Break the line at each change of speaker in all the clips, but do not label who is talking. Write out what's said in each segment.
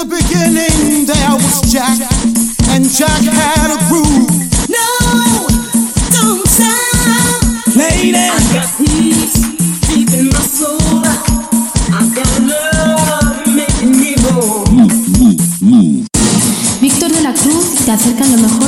In the beginning there was Jack, and Jack had a groove.
No, don't stop.
Lady,
I got peace deep in my soul. I got love making me whole.
Víctor de la Cruz te acerca lo mejor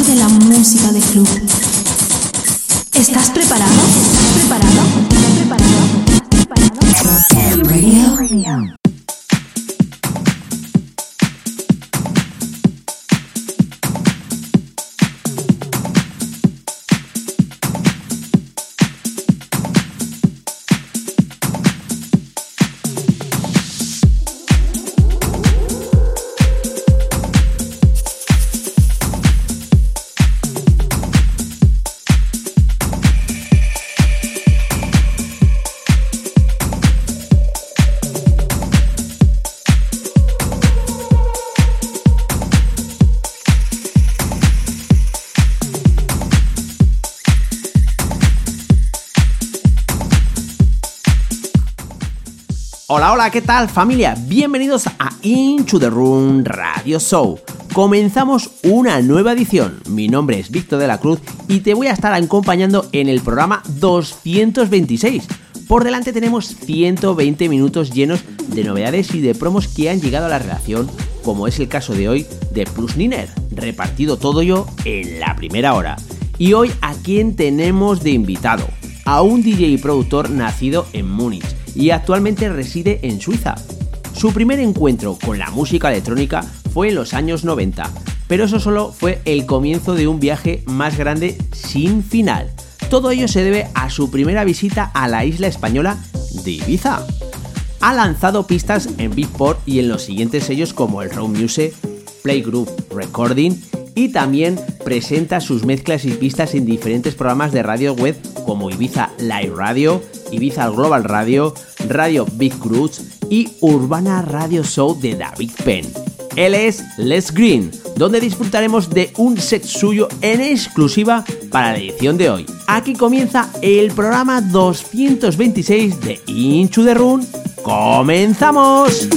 ¿qué tal familia? Bienvenidos a Into the Room Radio Show. Comenzamos una nueva edición. Mi nombre es Víctor de la Cruz y te voy a estar acompañando en el programa 226. Por delante tenemos 120 minutos llenos de novedades y de promos que han llegado a la relación, como es el caso de hoy de Plus Niner, repartido todo yo en la primera hora. Y hoy a quién tenemos de invitado? A un DJ y productor nacido en Múnich y actualmente reside en Suiza. Su primer encuentro con la música electrónica fue en los años 90, pero eso solo fue el comienzo de un viaje más grande sin final. Todo ello se debe a su primera visita a la isla española de Ibiza. Ha lanzado pistas en Beatport y en los siguientes sellos como el Raw Music, Playgroup Recording y también presenta sus mezclas y pistas en diferentes programas de radio web como Ibiza Live Radio, Ibiza Global Radio, Radio Big Cruz y Urbana Radio Show de David Penn. Él es Les Green, donde disfrutaremos de un set suyo en exclusiva para la edición de hoy. Aquí comienza el programa 226 de Into the Run. ¡Comenzamos!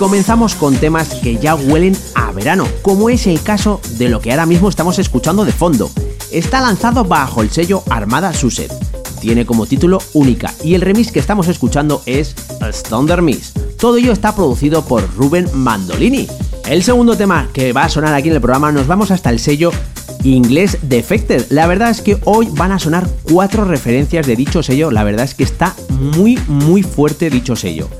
Comenzamos con temas que ya huelen a verano, como es el caso de lo que ahora mismo estamos escuchando de fondo. Está lanzado bajo el sello Armada Suset. Tiene como título Única y el remix que estamos escuchando es Thunder Miss. Todo ello está producido por Ruben Mandolini. El segundo tema que va a sonar aquí en el programa nos vamos hasta el sello inglés Defected. La verdad es que hoy van a sonar cuatro referencias de dicho sello. La verdad es que está muy muy fuerte dicho sello.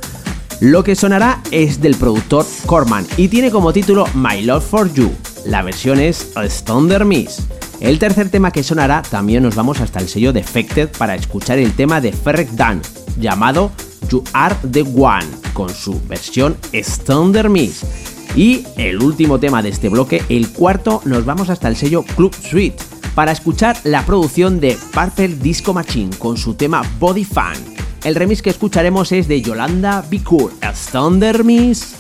Lo que sonará es del productor Corman y tiene como título My Love for You. La versión es Thunder Miss. El tercer tema que sonará también nos vamos hasta el sello Defected para escuchar el tema de Ferrek Dan llamado You Are the One con su versión Thunder Miss. Y el último tema de este bloque, el cuarto, nos vamos hasta el sello Club Suite para escuchar la producción de Purple Disco Machine con su tema Body Fan. El remix que escucharemos es de Yolanda Bicourt, Thunder Miss.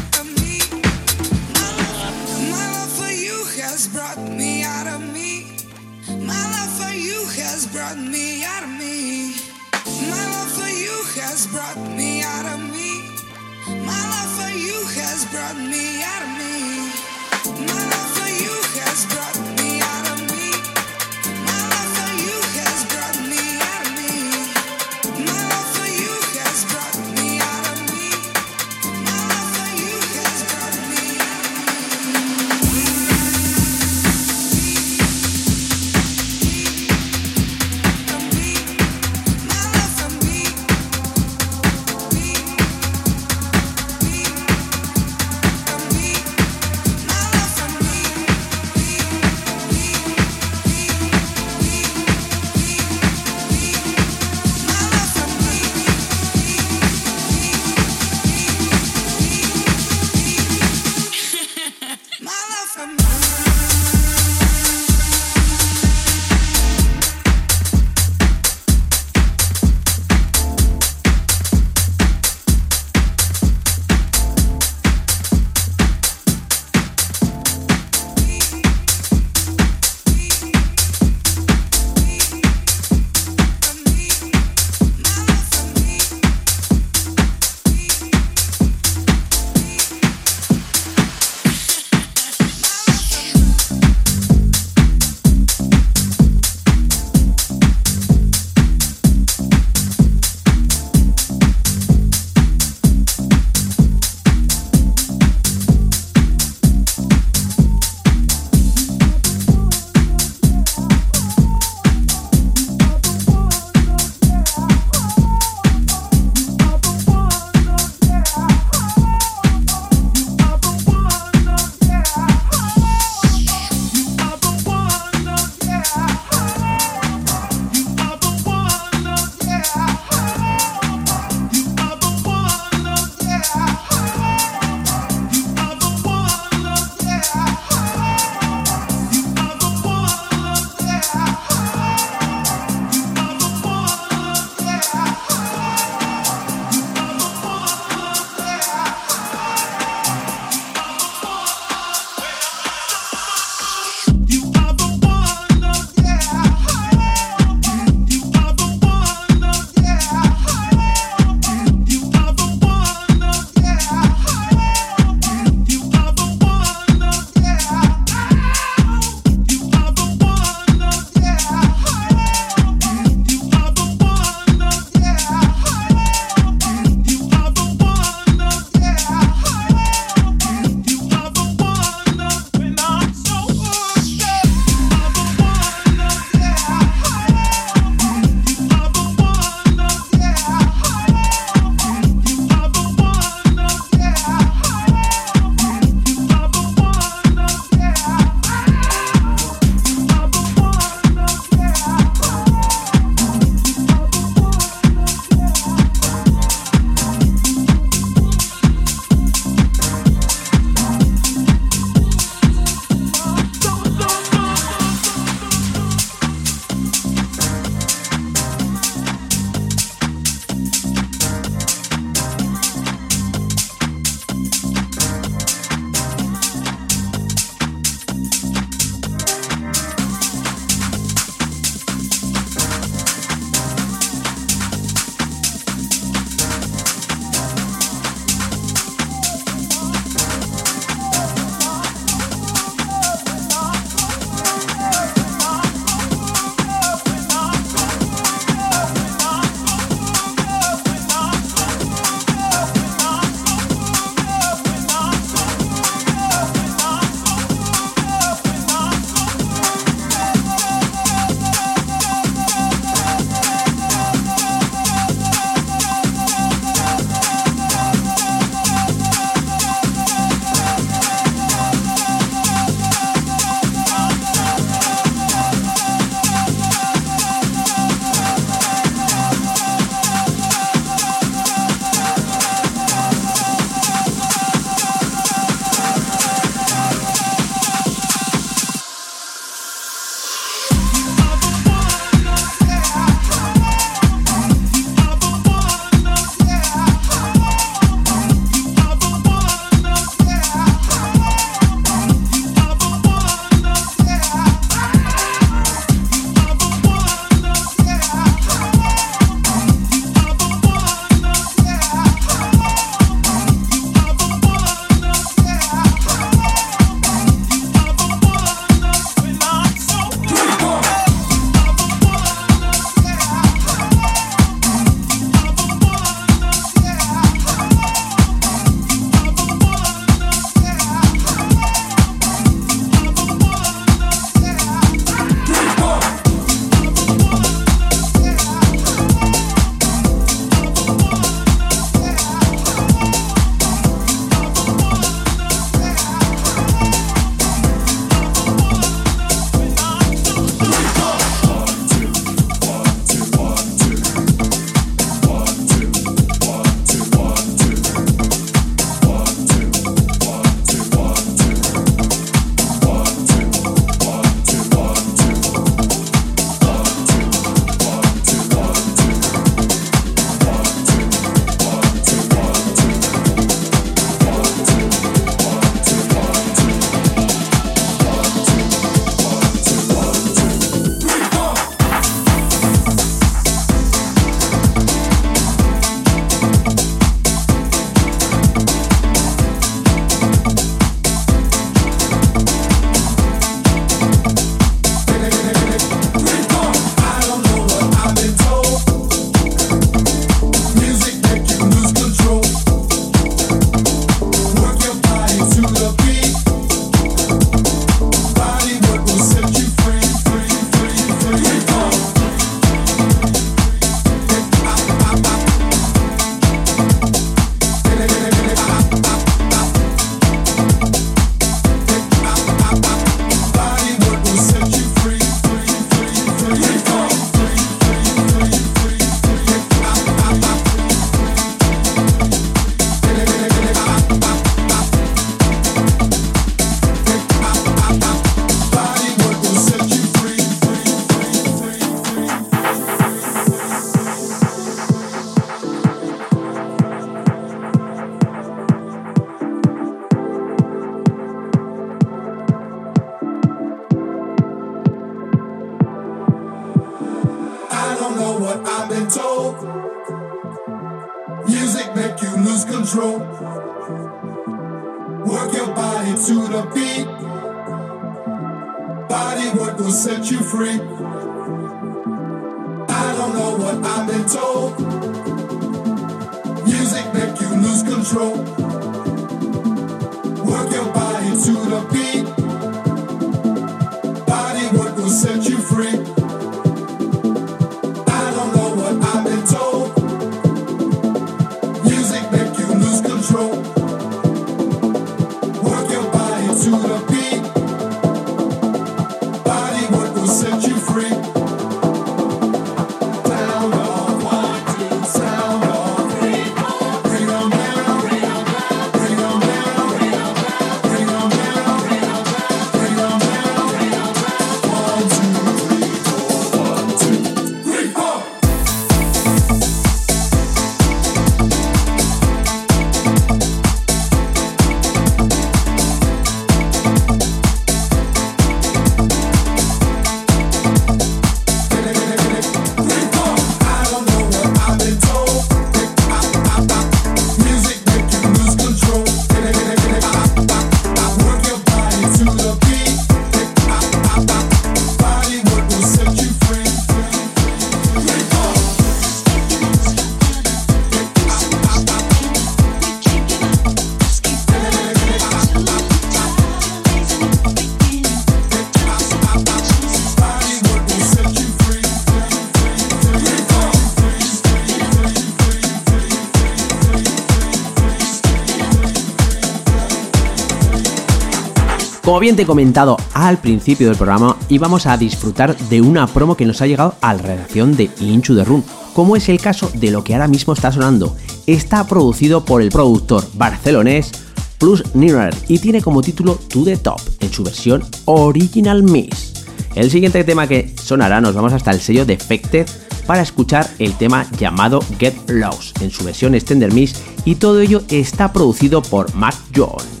Como bien te he comentado al principio del programa, íbamos a disfrutar de una promo que nos ha llegado a la redacción de Inchu the Room, como es el caso de lo que ahora mismo está sonando. Está producido por el productor barcelonés Plus Nearer y tiene como título To the Top en su versión Original Mix. El siguiente tema que sonará nos vamos hasta el sello Defected para escuchar el tema llamado Get Lost en su versión Extender Mix y todo ello está producido por Mac John.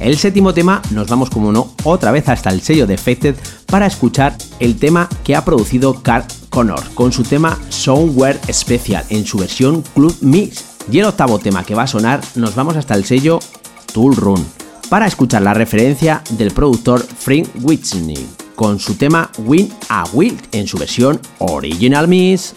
El séptimo tema nos vamos como no otra vez hasta el sello Defected para escuchar el tema que ha producido Carl Connor con su tema Somewhere Special en su versión Club Mix. Y el octavo tema que va a sonar nos vamos hasta el sello Tool Run para escuchar la referencia del productor Frank Whitney con su tema Win a Will en su versión Original Mix.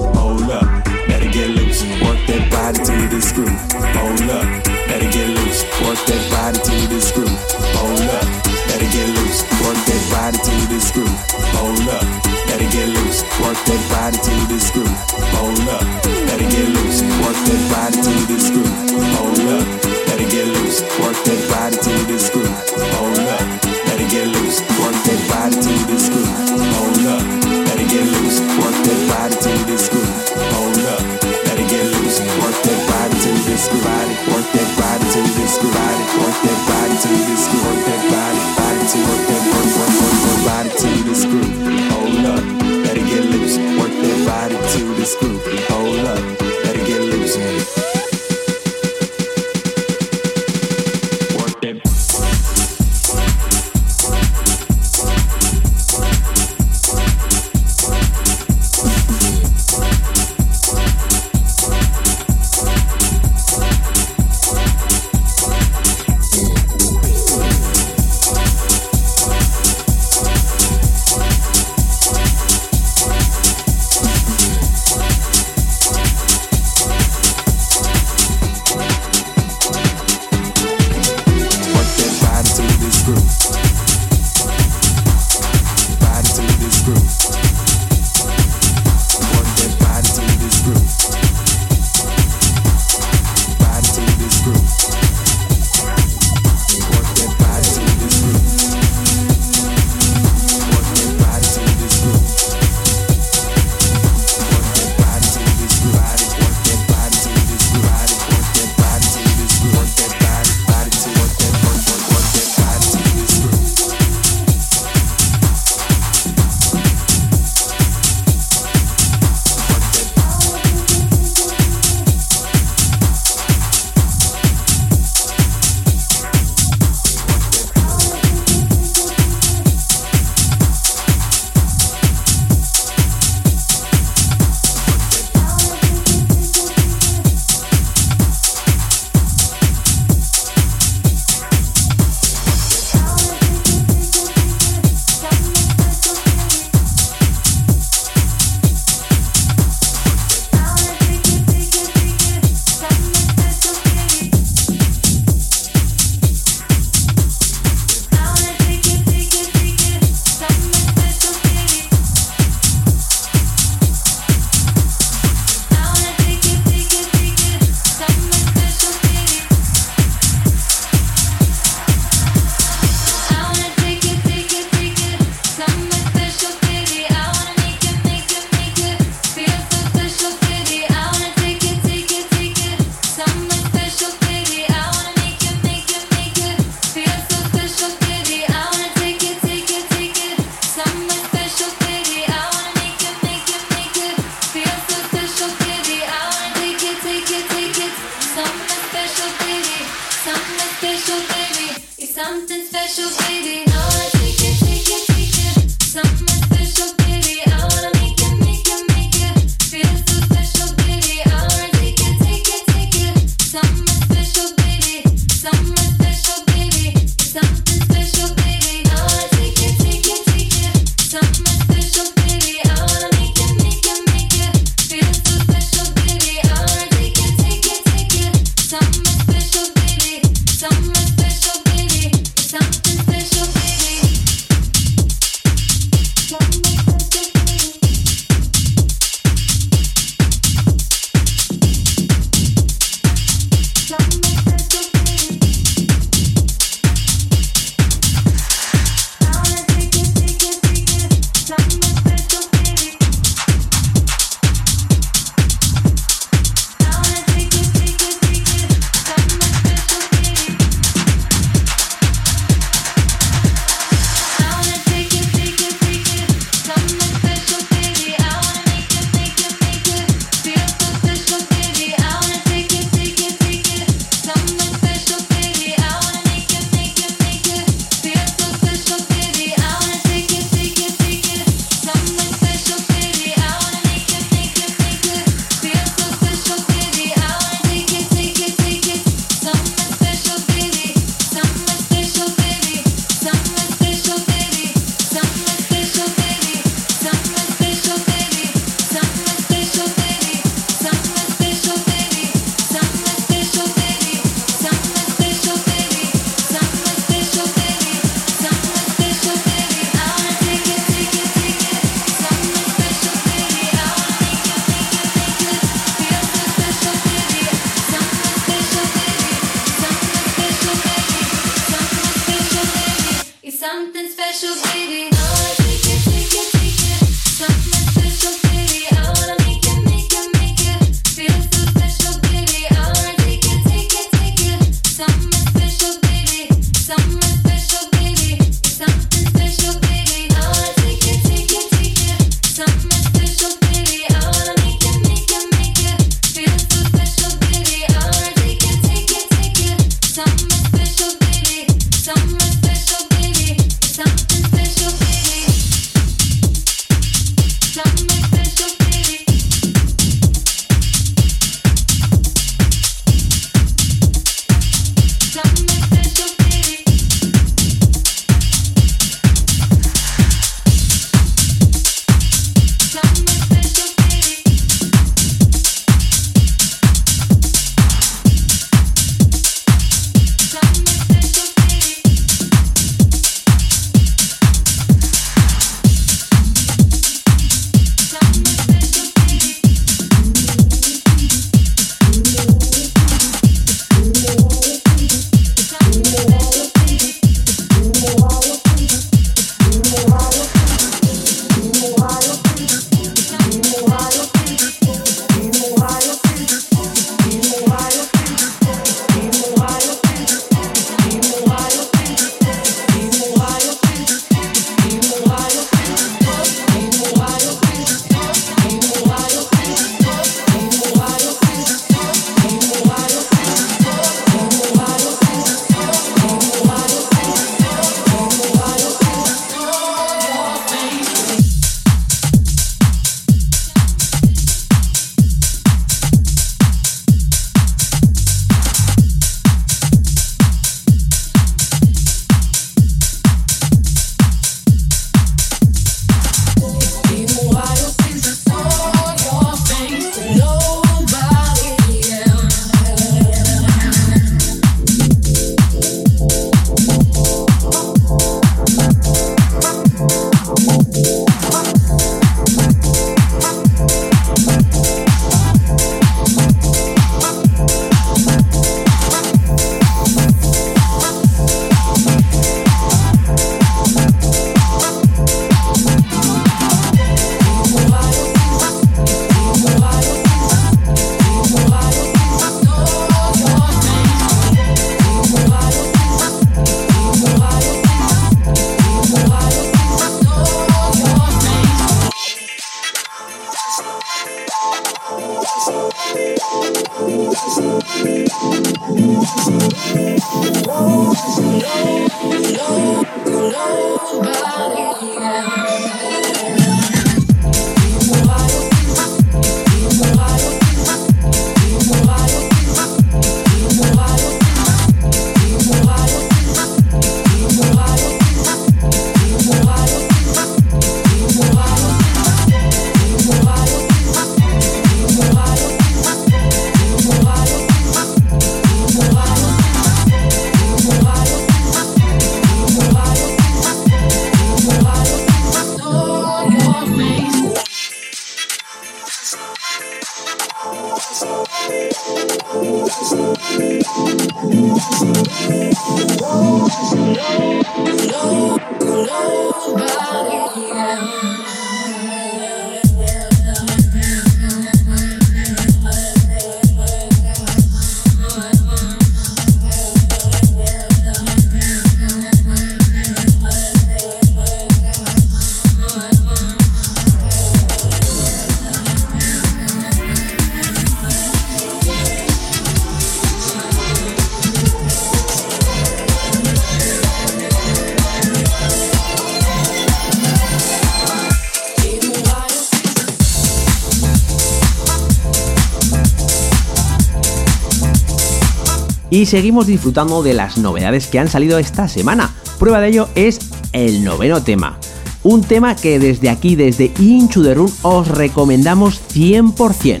Y seguimos disfrutando de las novedades que han salido esta semana. Prueba de ello es el noveno tema. Un tema que desde aquí, desde the Room, os recomendamos 100%.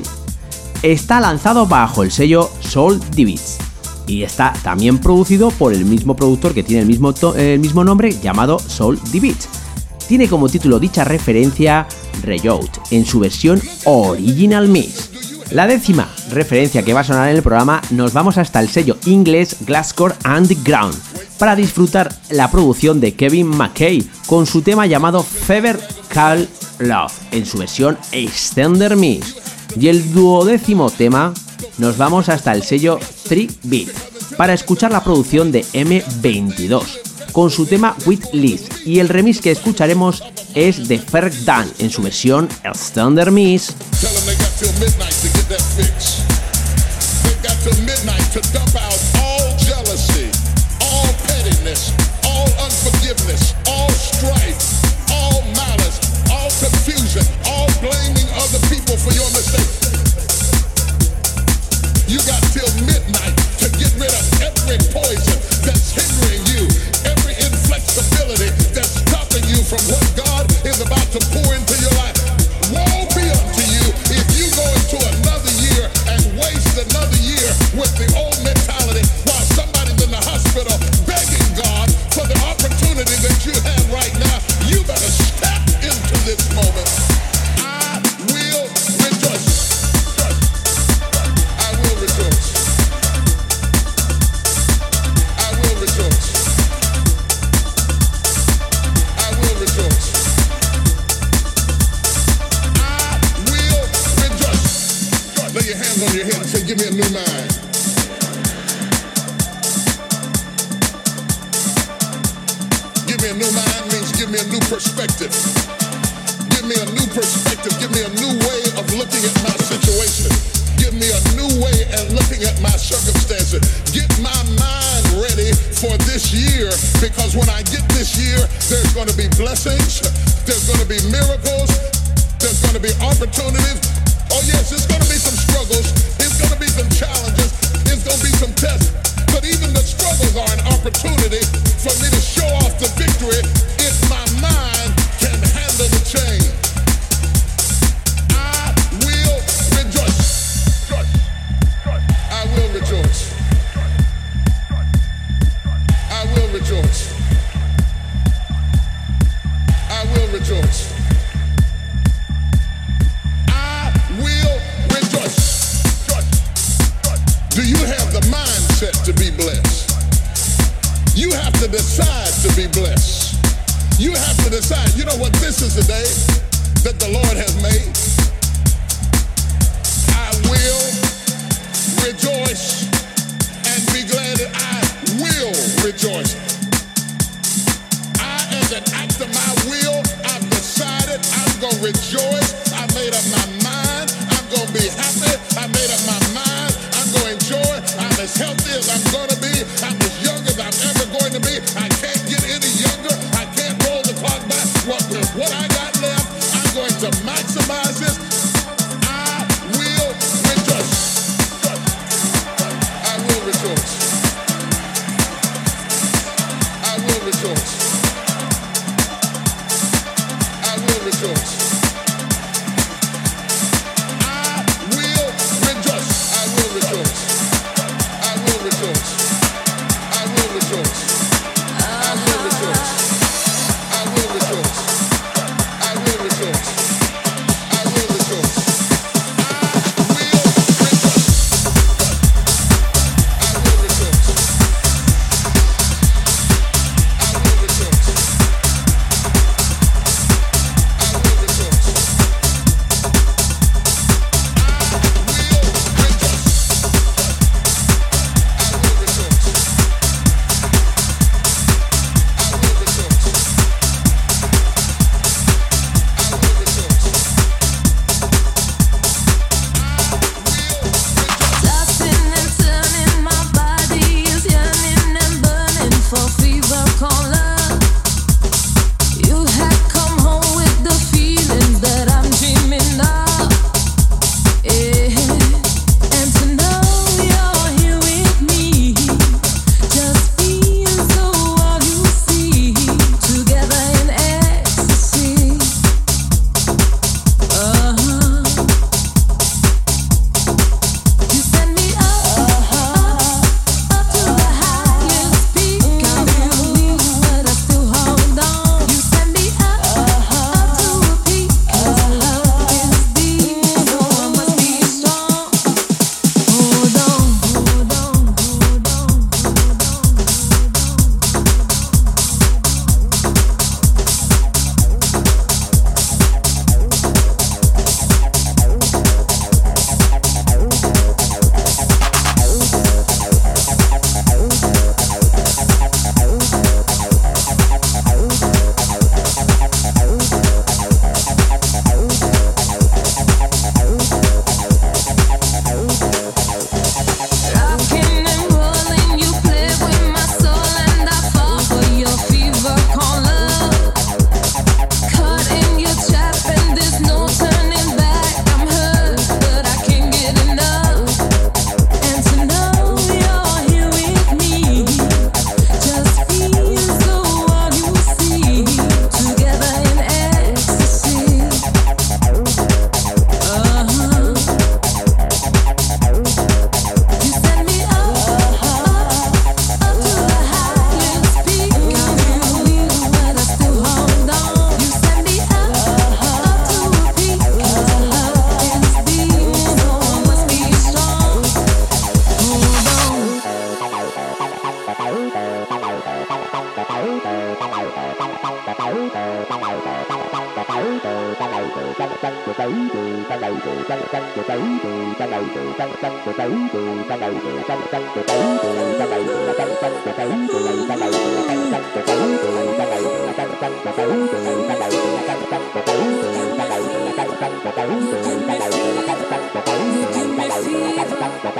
Está lanzado bajo el sello Soul Divits y está también producido por el mismo productor que tiene el mismo, el mismo nombre llamado Soul Divits. Tiene como título dicha referencia Reyout en su versión Original Mix. La décima referencia que va a sonar en el programa nos vamos hasta el sello inglés Glasscore Underground para disfrutar la producción de Kevin McKay con su tema llamado Fever Call Love en su versión Extender Mix. Y el duodécimo tema nos vamos hasta el sello 3-Beat para escuchar la producción de M22 con su tema With Liz y el remix que escucharemos es de Ferg Dan en su versión Extender Mix.
Fix. They got till midnight to dump out all jealousy, all pettiness, all unforgiveness, all strife, all malice, all confusion, all blaming other people for your mistakes. You got till midnight to get rid of every poison that's hindering you, every inflexibility that's stopping you from what God is about to pour into year, there's going to be blessings, rejoice.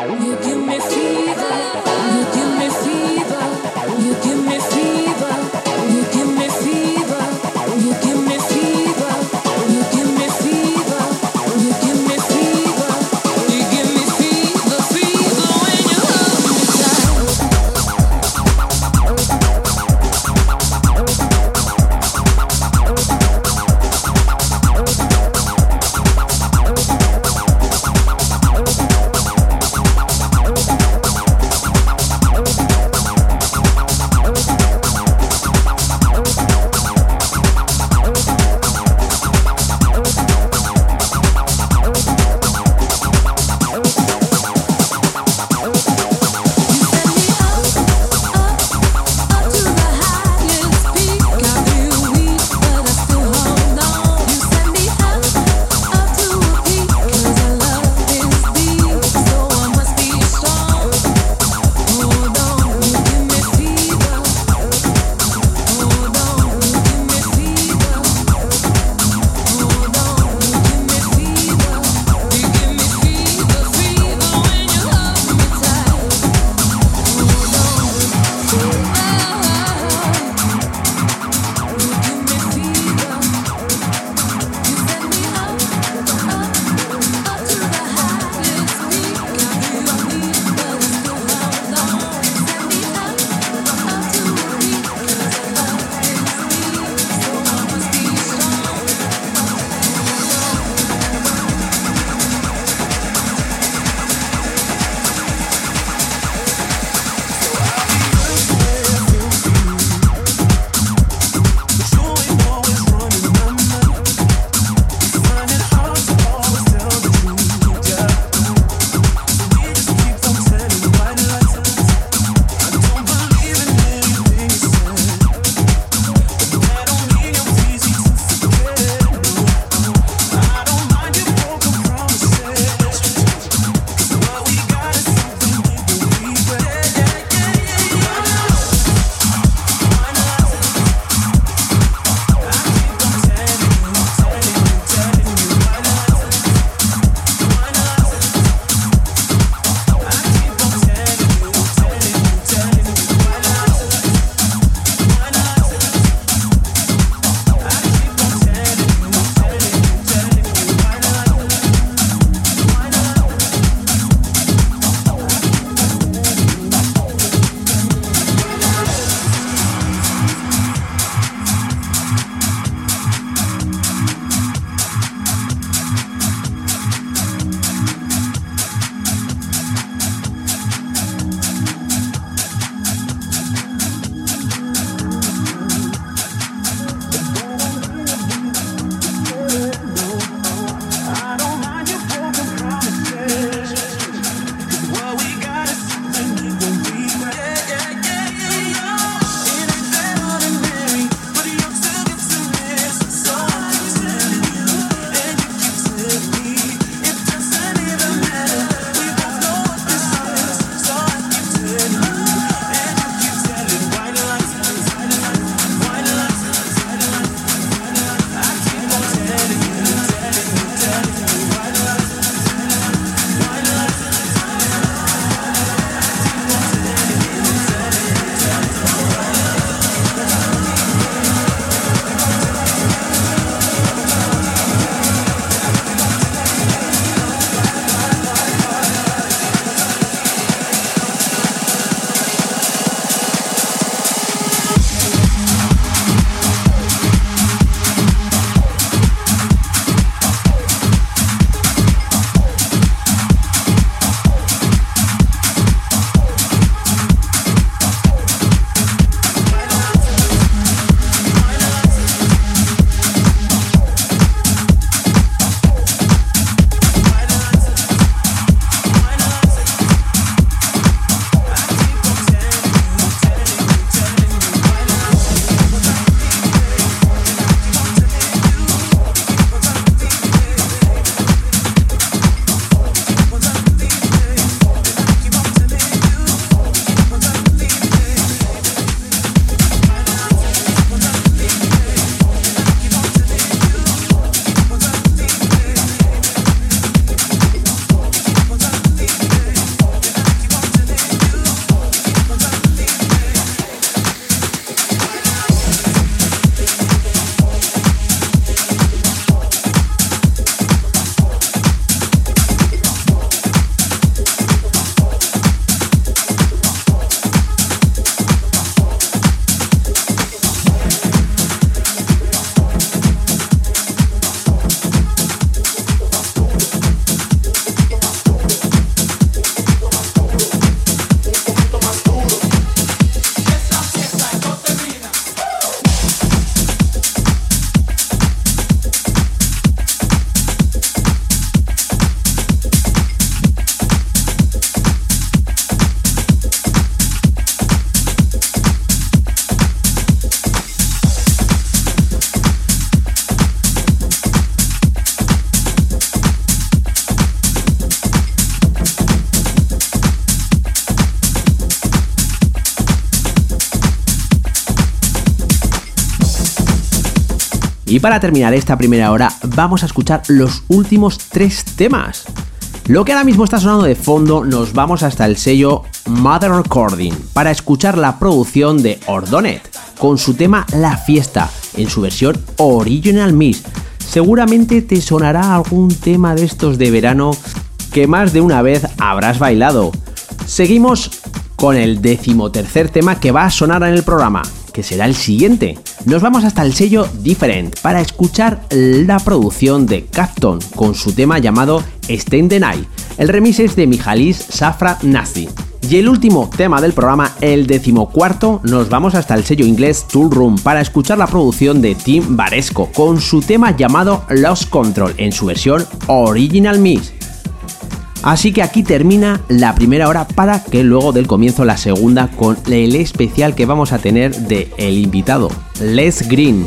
You
Y para terminar esta primera hora vamos a escuchar los últimos tres temas. Lo que ahora mismo está sonando de fondo nos vamos hasta el sello Mother Recording para escuchar la producción de Ordonet con su tema La Fiesta en su versión Original Mix. Seguramente te sonará algún tema de estos de verano que más de una vez habrás bailado. Seguimos con el decimotercer tema que va a sonar en el programa, que será el siguiente. Nos vamos hasta el sello Different para escuchar la producción de Capton con su tema llamado Stay the Night. El remix es de Mijalis Safra Nazi. Y el último tema del programa, el decimocuarto, nos vamos hasta el sello inglés Tool Room para escuchar la producción de Tim Varesco con su tema llamado Lost Control en su versión Original Mix. Así que aquí termina la primera hora para que luego del comienzo la segunda con el especial que vamos a tener de el invitado, Les Green.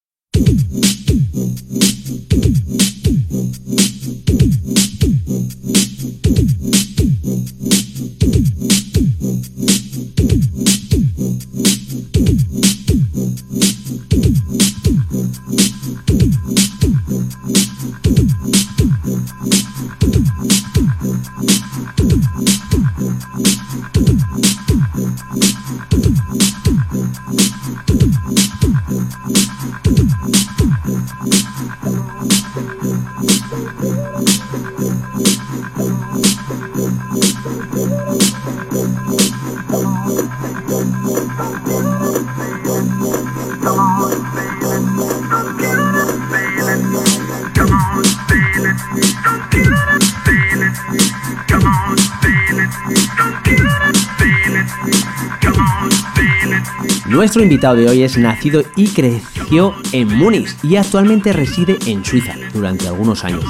Nuestro invitado de hoy es nacido y creció en Múnich y actualmente reside en Suiza durante algunos años.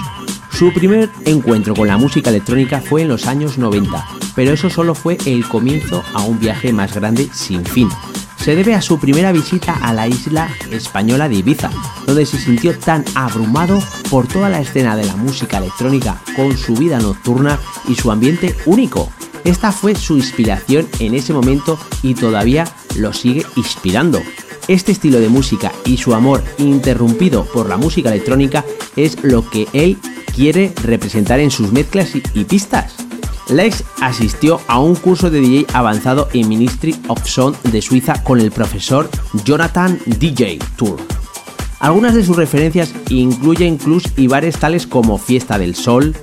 Su primer encuentro con la música electrónica fue en los años 90, pero eso solo fue el comienzo a un viaje más grande sin fin. Se debe a su primera visita a la isla española de Ibiza, donde se sintió tan abrumado por toda la escena de la música electrónica con su vida nocturna y su ambiente único. Esta fue su inspiración en ese momento y todavía lo sigue inspirando. Este estilo de música y su amor interrumpido por la música electrónica es lo que él quiere representar en sus mezclas y, pistas. Lex asistió a un curso de DJ avanzado en Ministry of Sound de Suiza con el profesor Jonathan DJ Tour. Algunas de sus referencias incluyen clubs y bares tales como Fiesta del Sol,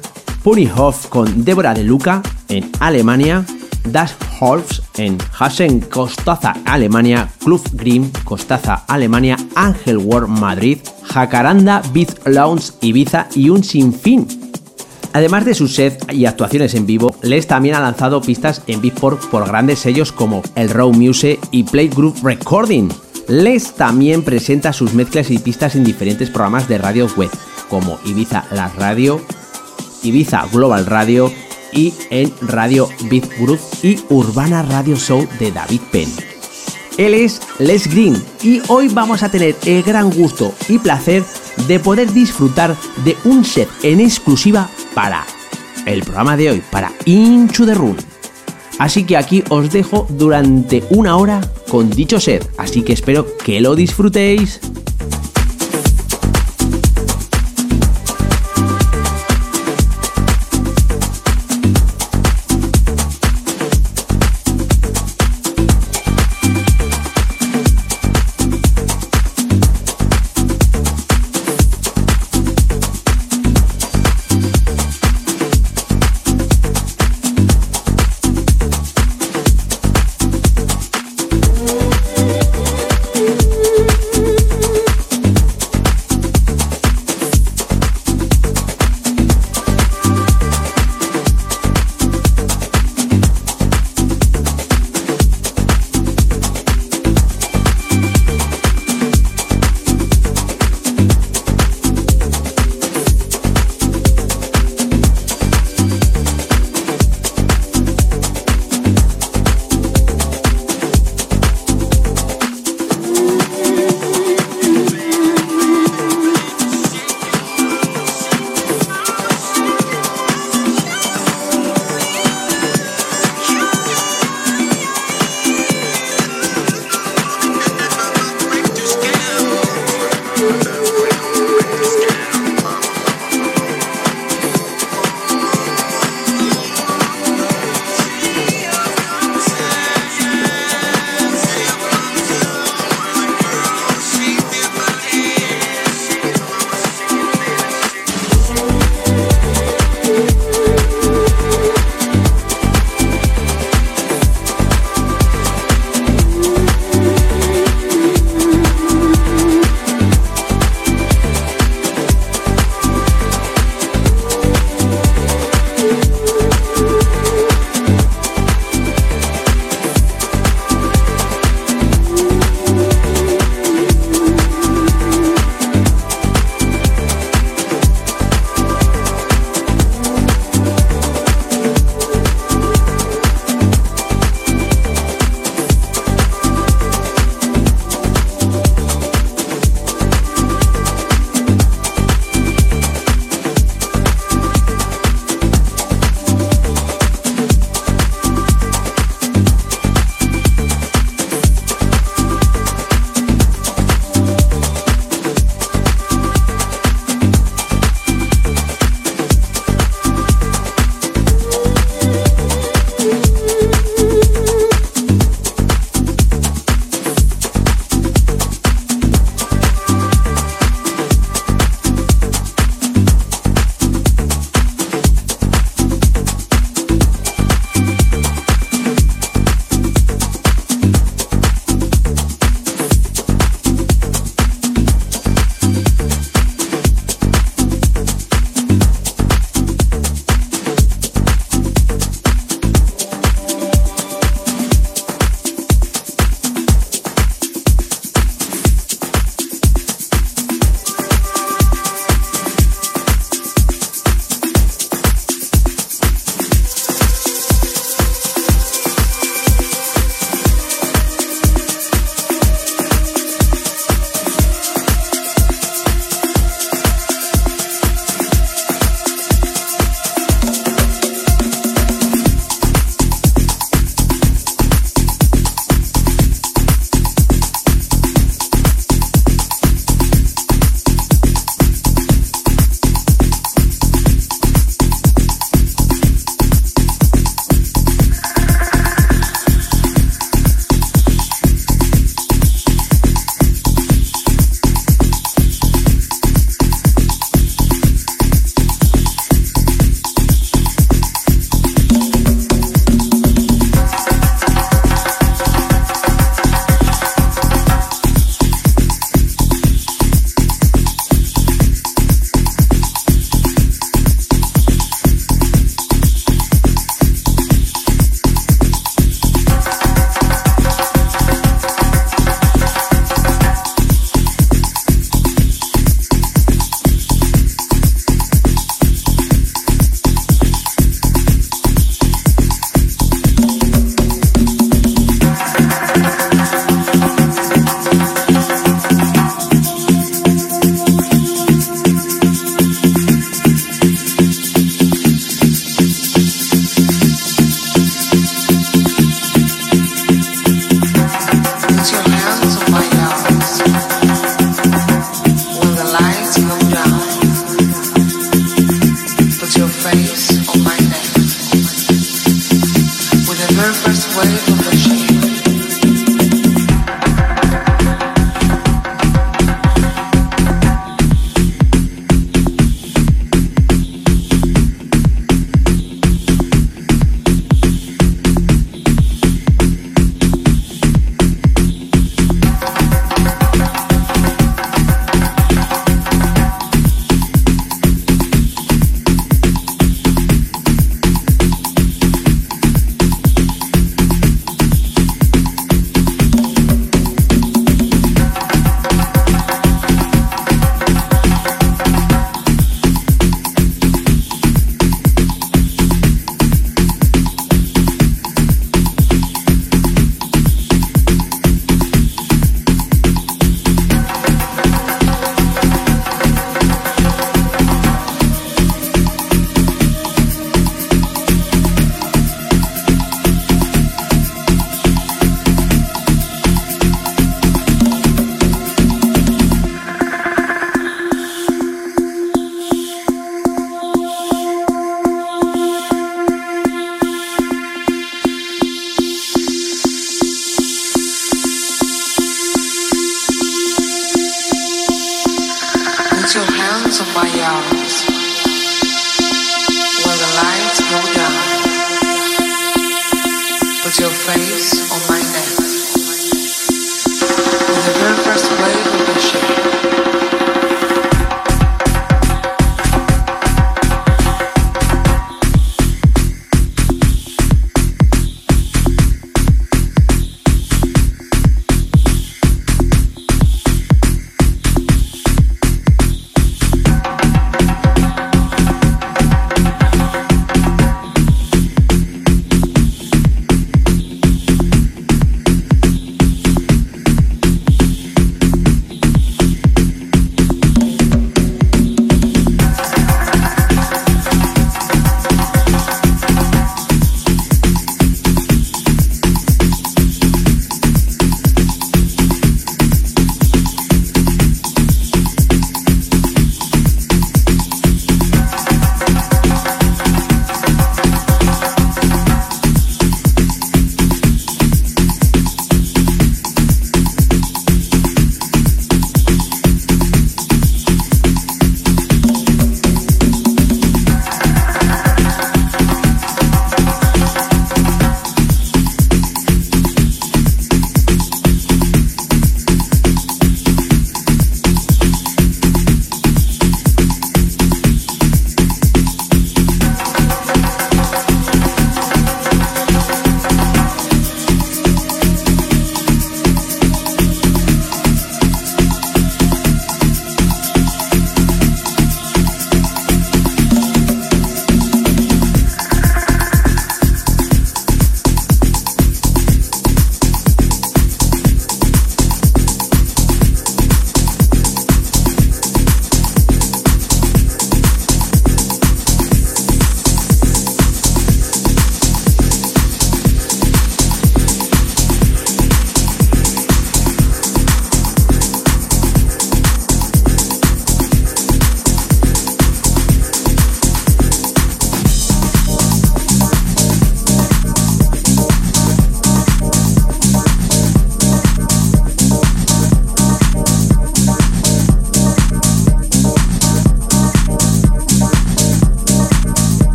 Ponyhof con Débora de Luca en Alemania, Das Holz en Hasen Costaza, Alemania, Club Grimm, Costaza, Alemania, Angel World Madrid, Jacaranda Beat Lounge Ibiza y un sinfín Además de sus sets y actuaciones en vivo, Les también ha lanzado pistas en Beatport por grandes sellos como el Raw Music y Playgroup Recording. Les también presenta sus mezclas y pistas en diferentes programas de radio web, como Ibiza La Radio, Ibiza Global Radio y en Radio Beat Group y Urbana Radio Show de David Penn. Él es Les Green y hoy vamos a tener el gran gusto y placer de poder disfrutar de un set en exclusiva para el programa de hoy, para Into the Room. Así que aquí os dejo durante una hora con dicho set, así que espero que lo disfrutéis.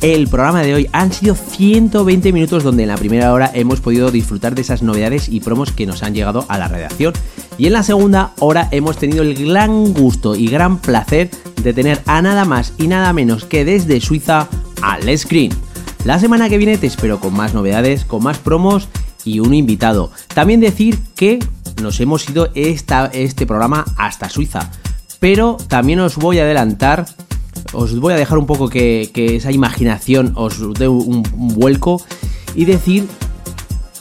El programa de hoy. Han sido 120 minutos donde en la primera hora hemos podido disfrutar de esas novedades y promos que nos han llegado a la redacción. Y en la segunda hora hemos tenido el gran gusto y gran placer de tener a nada más y nada menos que desde Suiza a Les Green. La semana que viene te espero con más novedades, con más promos y un invitado. También decir que nos hemos ido esta, este programa hasta Suiza. Pero también os voy a adelantar, os voy a dejar un poco que, esa imaginación os dé un, un vuelco y decir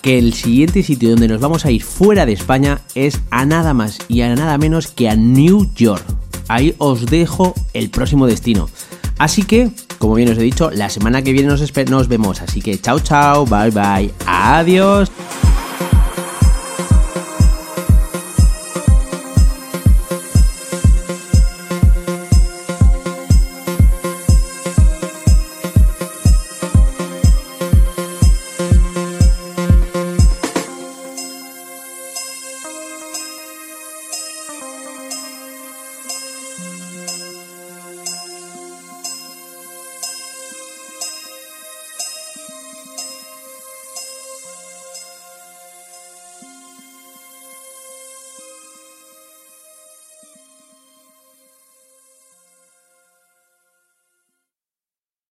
que el siguiente sitio donde nos vamos a ir fuera de España es a nada más y a nada menos que a New York. Ahí os dejo el próximo destino. Así que, como bien os he dicho, la semana que viene nos, nos vemos. Así que chao chao, bye bye, adiós.